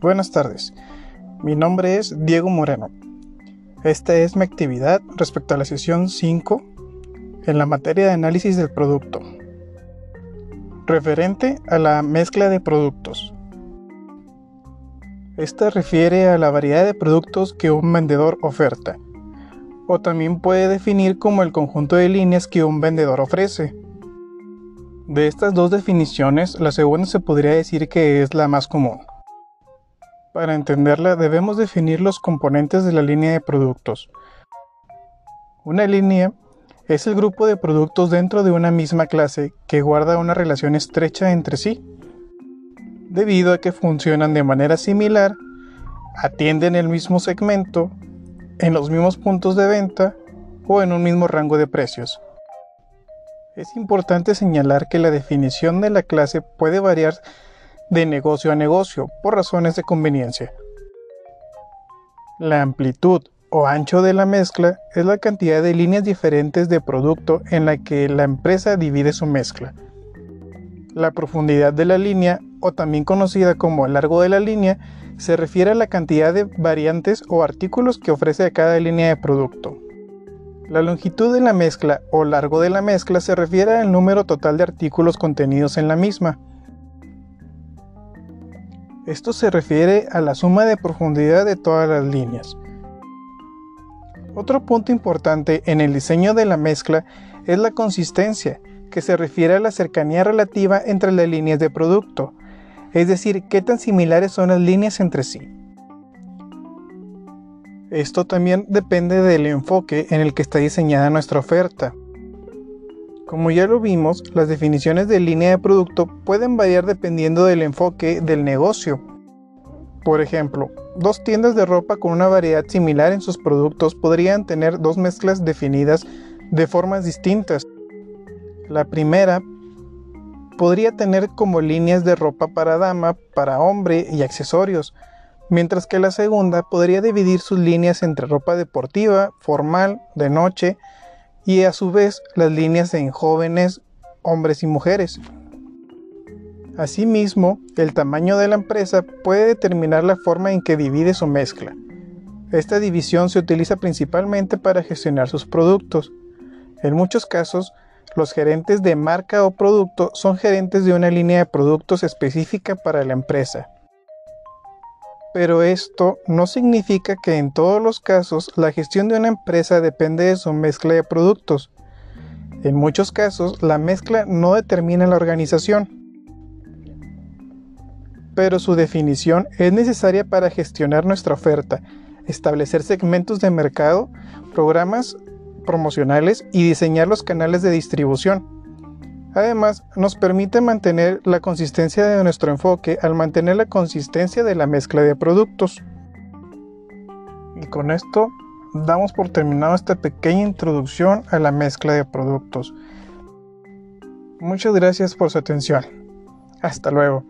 Buenas tardes, mi nombre es Diego Moreno. Esta es mi actividad respecto a la sesión 5 en la materia de análisis del producto, referente a la mezcla de productos. Esta refiere a la variedad de productos que un vendedor oferta, o también puede definir como el conjunto de líneas que un vendedor ofrece. De estas dos definiciones, la segunda se podría decir que es la más común. Para entenderla debemos definir los componentes de la línea de productos. Una línea es el grupo de productos dentro de una misma clase que guarda una relación estrecha entre sí, debido a que funcionan de manera similar, atienden el mismo segmento, en los mismos puntos de venta o en un mismo rango de precios. Es importante señalar que la definición de la clase puede variar de negocio a negocio por razones de conveniencia. La amplitud o ancho de la mezcla es la cantidad de líneas diferentes de producto en la que la empresa divide su mezcla. La profundidad de la línea, o también conocida como el largo de la línea, se refiere a la cantidad de variantes o artículos que ofrece cada línea de producto. La longitud de la mezcla o largo de la mezcla se refiere al número total de artículos contenidos en la misma. Esto se refiere a la suma de profundidad de todas las líneas. Otro punto importante en el diseño de la mezcla es la consistencia, que se refiere a la cercanía relativa entre las líneas de producto, es decir, qué tan similares son las líneas entre sí. Esto también depende del enfoque en el que está diseñada nuestra oferta. Como ya lo vimos, las definiciones de línea de producto pueden variar dependiendo del enfoque del negocio. Por ejemplo, dos tiendas de ropa con una variedad similar en sus productos podrían tener dos mezclas definidas de formas distintas. La primera podría tener como líneas de ropa para dama, para hombre y accesorios, mientras que la segunda podría dividir sus líneas entre ropa deportiva, formal, de noche, y a su vez las líneas en jóvenes, hombres y mujeres. Asimismo, el tamaño de la empresa puede determinar la forma en que divide su mezcla. Esta división se utiliza principalmente para gestionar sus productos. En muchos casos, los gerentes de marca o producto son gerentes de una línea de productos específica para la empresa pero esto no significa que en todos los casos la gestión de una empresa depende de su mezcla de productos. En muchos casos la mezcla no determina la organización, pero su definición es necesaria para gestionar nuestra oferta, establecer segmentos de mercado, programas promocionales y diseñar los canales de distribución. Además, nos permite mantener la consistencia de nuestro enfoque al mantener la consistencia de la mezcla de productos. Y con esto damos por terminado esta pequeña introducción a la mezcla de productos. Muchas gracias por su atención. Hasta luego.